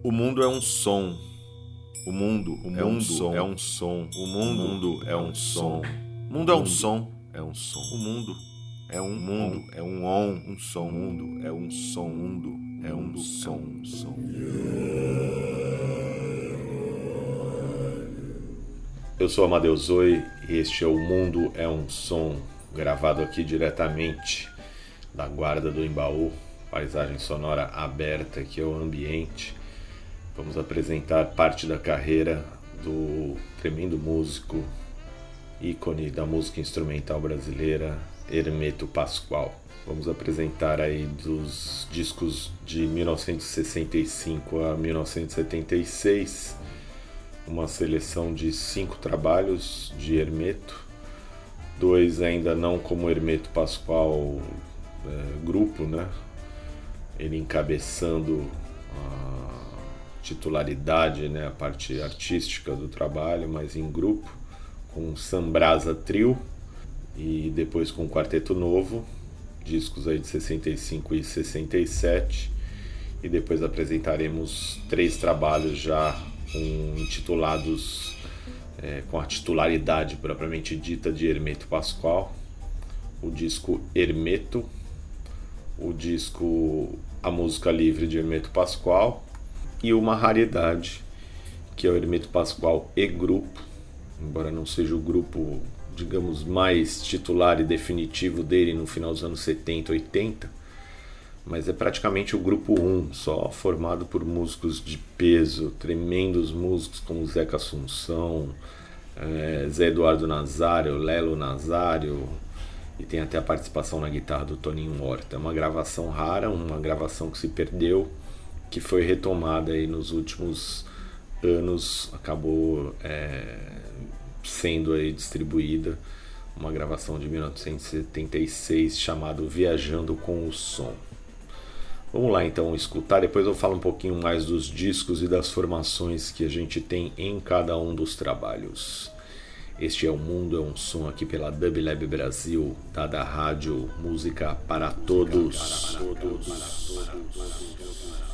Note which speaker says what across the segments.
Speaker 1: O mundo é um som. O mundo, o é um som. É um som. O mundo, o mundo é um som. O mundo é um som. É um som. O mundo é um mundo, é um on, um som. O mundo é um som. Mundo é um som, um som. Eu sou Amadeus Zoe e este é o Mundo é um Som, gravado aqui diretamente da Guarda do Embaú, paisagem sonora aberta que é o ambiente. Vamos apresentar parte da carreira do tremendo músico, ícone da música instrumental brasileira, Hermeto Pascoal. Vamos apresentar aí dos discos de 1965 a 1976 uma seleção de cinco trabalhos de Hermeto, dois ainda não como Hermeto Pascoal é, grupo, né? Ele encabeçando a titularidade, né? A parte artística do trabalho, mas em grupo, com Sambrasa Trio e depois com Quarteto Novo, discos aí de 65 e 67 e depois apresentaremos três trabalhos já com intitulados é, com a titularidade propriamente dita de Hermeto Pascoal, o disco Hermeto, o disco A Música Livre de Hermeto Pascoal e uma raridade que é o Hermeto Pascoal e Grupo, embora não seja o grupo, digamos, mais titular e definitivo dele no final dos anos 70, 80, mas é praticamente o grupo 1, só formado por músicos de peso, tremendos músicos como Zeca Assunção, é, Zé Eduardo Nazário, Lelo Nazário, e tem até a participação na guitarra do Toninho Horta. É uma gravação rara, uma gravação que se perdeu, que foi retomada aí nos últimos anos, acabou é, sendo aí distribuída uma gravação de 1976 chamado Viajando com o Som. Vamos lá então escutar, depois eu falo um pouquinho mais dos discos e das formações que a gente tem em cada um dos trabalhos. Este é o Mundo, é um som aqui pela Dub Lab Brasil, da rádio Música para Todos. Para todos. Para todos.
Speaker 2: tivesse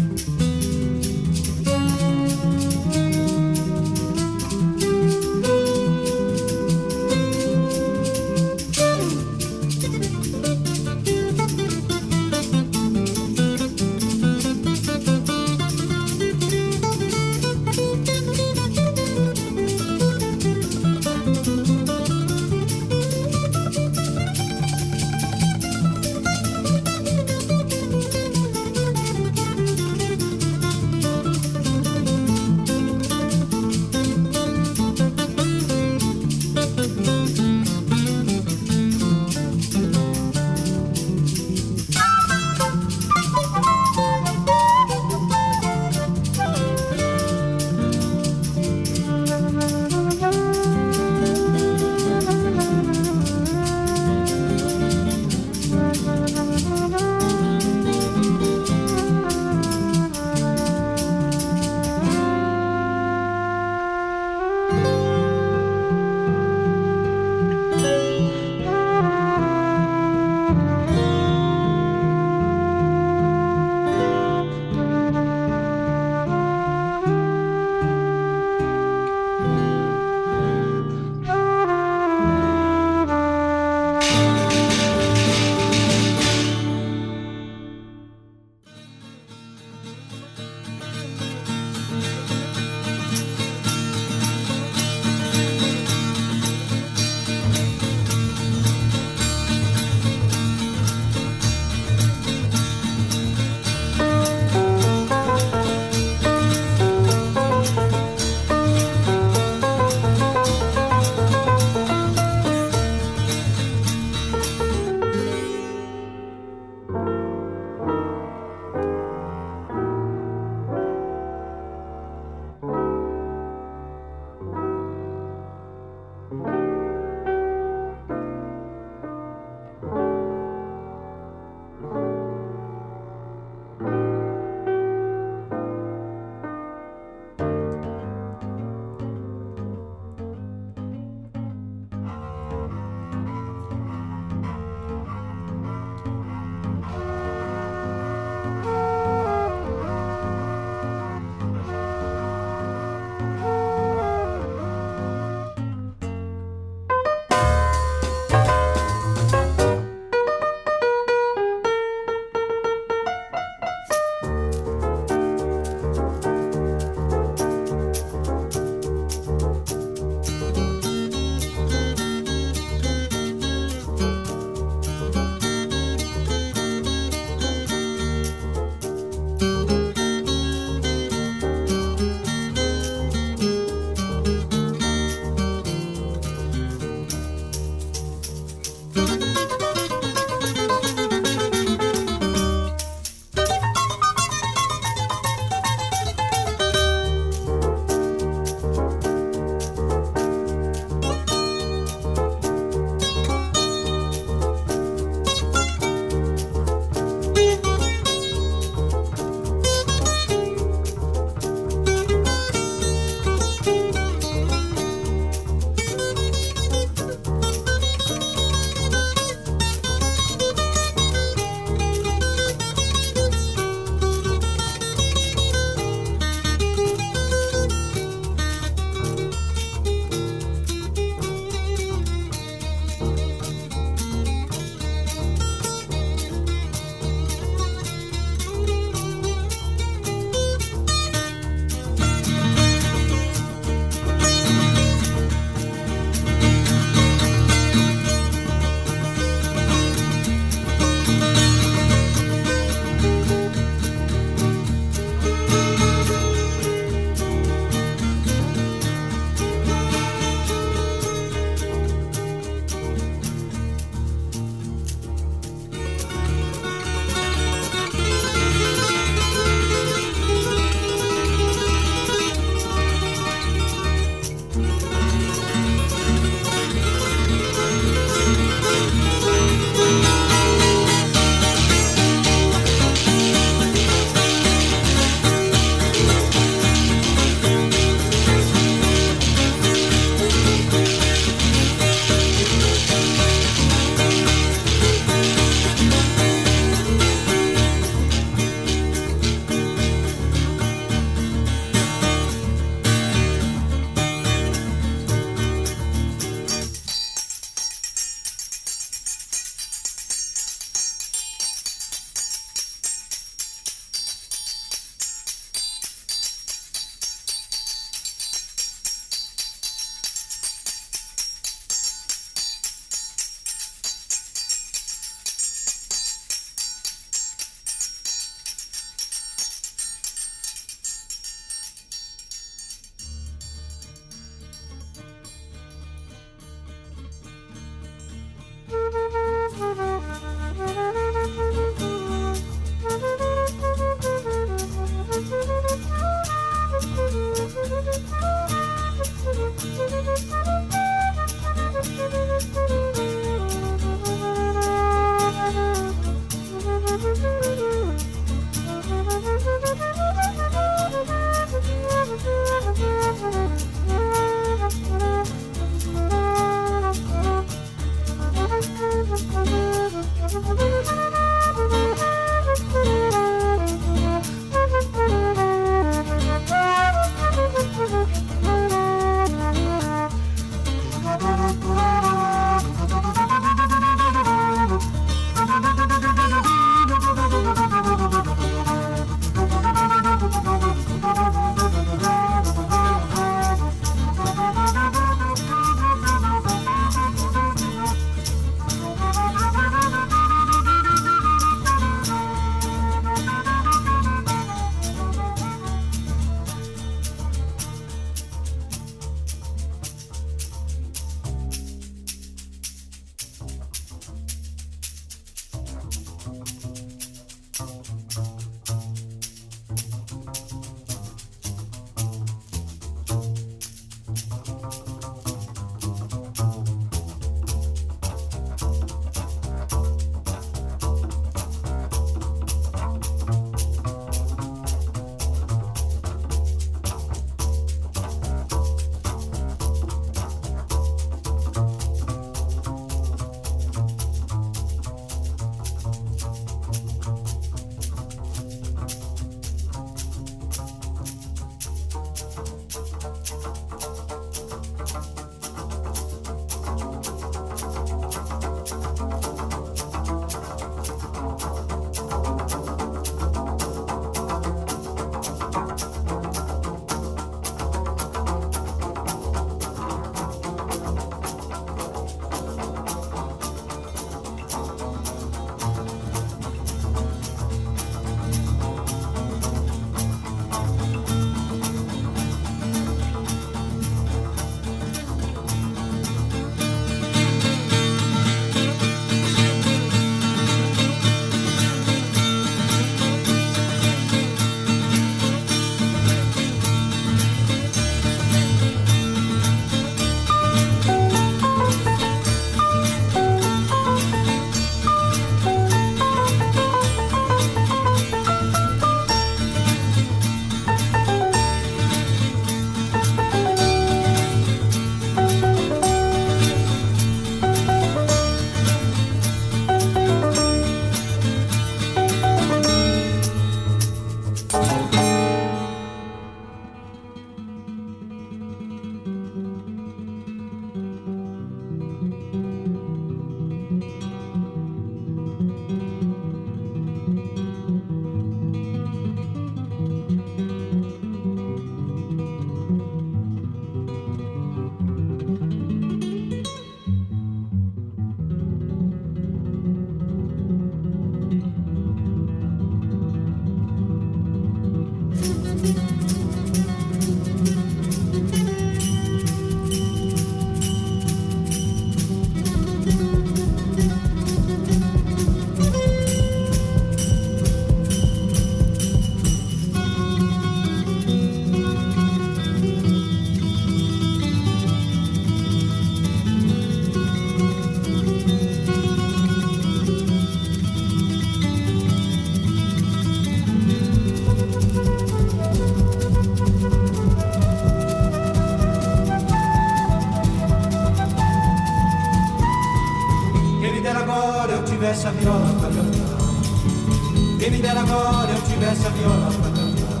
Speaker 2: a viola pra cantar. Quem me dera agora eu tivesse a viola pra cantar.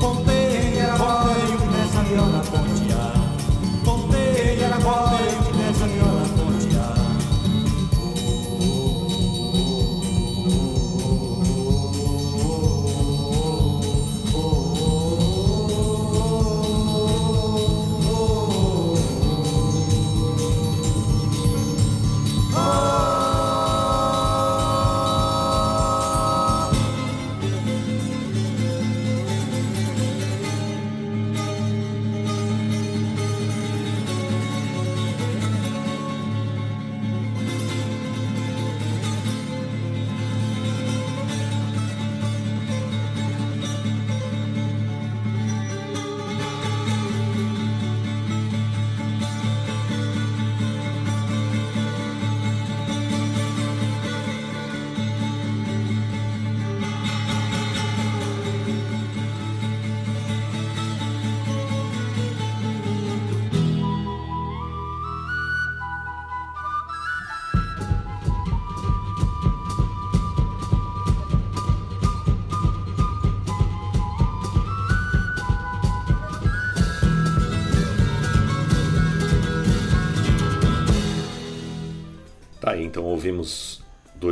Speaker 2: Pontei, era agora eu tivesse a viola pontear. Pontei,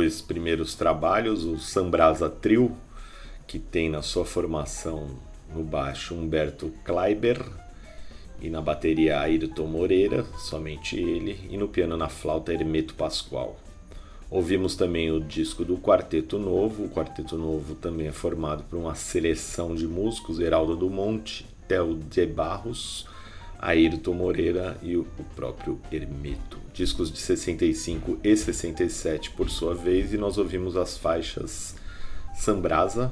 Speaker 1: dois primeiros trabalhos, o Sambrasa Trio, que tem na sua formação no baixo Humberto Kleiber e na bateria Ayrton Moreira, somente ele, e no piano na flauta Hermeto Pascoal. Ouvimos também o disco do Quarteto Novo. O Quarteto Novo também é formado por uma seleção de músicos: Heraldo do Monte, Theo de Barros, Ayrton Moreira e o próprio Hermeto. Discos de 65 e 67 por sua vez, e nós ouvimos as faixas Sambrasa,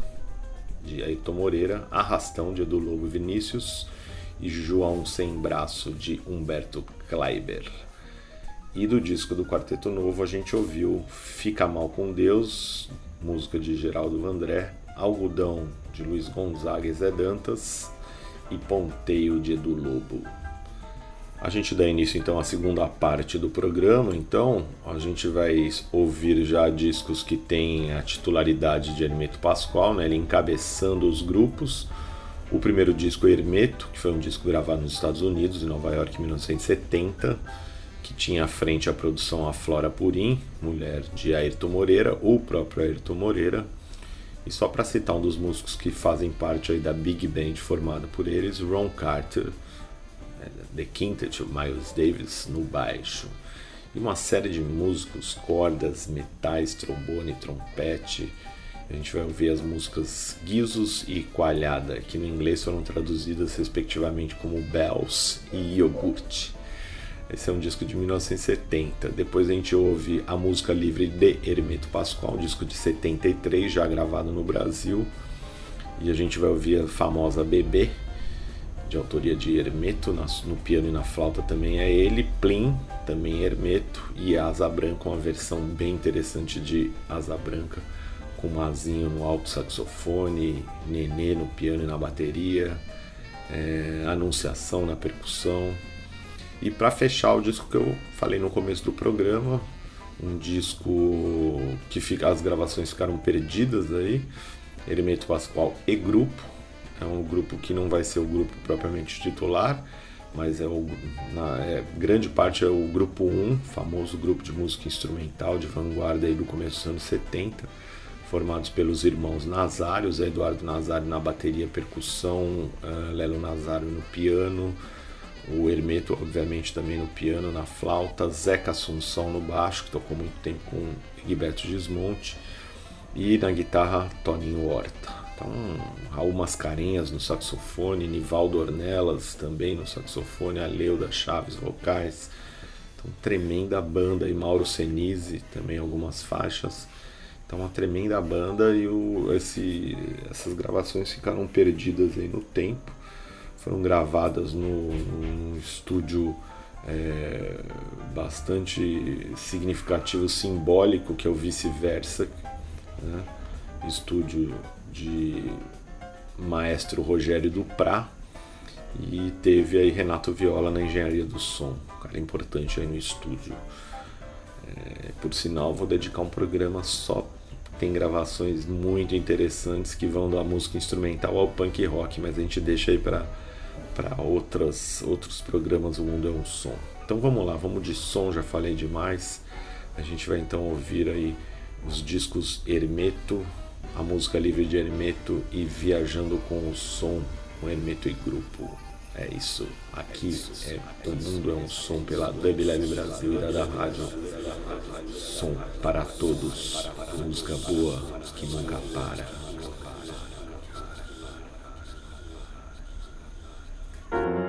Speaker 1: de Ayrton Moreira, Arrastão, de Edu Lobo Vinícius e João Sem Braço, de Humberto Kleiber. E do disco do Quarteto Novo a gente ouviu Fica Mal com Deus, música de Geraldo Vandré, Algodão de Luiz Gonzaga e Zé Dantas e Ponteio de Edu Lobo. A gente dá início então à segunda parte do programa, então a gente vai ouvir já discos que têm a titularidade de Hermeto Pascoal, né, ele encabeçando os grupos. O primeiro disco Hermeto, que foi um disco gravado nos Estados Unidos, em Nova York, em 1970 que tinha à frente a produção a Flora Purim, mulher de Ayrton Moreira, o próprio Ayrton Moreira. E só para citar um dos músicos que fazem parte aí da Big Band formada por eles, Ron Carter, né, The Quintet, Miles Davis no baixo. E uma série de músicos, cordas, metais, trombone, trompete. A gente vai ouvir as músicas Guizos e Coalhada, que no inglês foram traduzidas respectivamente como Bells e Iogurte. Esse é um disco de 1970. Depois a gente ouve a música livre de Hermeto Pascoal, um disco de 73, já gravado no Brasil. E a gente vai ouvir a famosa Bebê, de autoria de Hermeto, no piano e na flauta também é ele, Plim, também Hermeto, e Asa Branca, uma versão bem interessante de Asa Branca, com Mazinho no alto saxofone, Nenê no piano e na bateria, é, Anunciação na percussão. E para fechar o disco que eu falei no começo do programa, um disco que fica, as gravações ficaram perdidas aí, Hermeto Pascoal e grupo. É um grupo que não vai ser o grupo propriamente titular, mas é, o, na é, grande parte é o grupo 1, famoso grupo de música instrumental de vanguarda aí do começo dos anos 70, formados pelos irmãos Nazário, Zé Eduardo Nazário na bateria, percussão, uh, Lelo Nazário no piano, o Hermeto, obviamente, também no piano, na flauta, Zeca Assunção no baixo, que tocou muito tempo com Gilberto Gismonte, e na guitarra, Toninho Horta. Então, Raul Mascarenhas no saxofone, Nivaldo Ornelas também no saxofone, Aleuda Chaves vocais. Então, tremenda banda, e Mauro Senise também algumas faixas. Então, uma tremenda banda e o, esse, essas gravações ficaram perdidas aí no tempo foram gravadas no, num estúdio é, bastante significativo, simbólico, que é o Vice-Versa, né? estúdio de maestro Rogério Duprá, e teve aí Renato Viola na engenharia do som, um cara importante aí no estúdio. É, por sinal, vou dedicar um programa só. Tem gravações muito interessantes que vão da música instrumental ao punk rock, mas a gente deixa aí para para outros programas O Mundo é um Som. Então vamos lá, vamos de som, já falei demais. A gente vai então ouvir aí os discos Hermeto, a música livre de Hermeto e Viajando com o Som, com Hermeto e Grupo. É isso, aqui é O Mundo é um Som pela Dub Lab Brasil e da Rádio. Som para todos, música boa que nunca para.
Speaker 3: thank you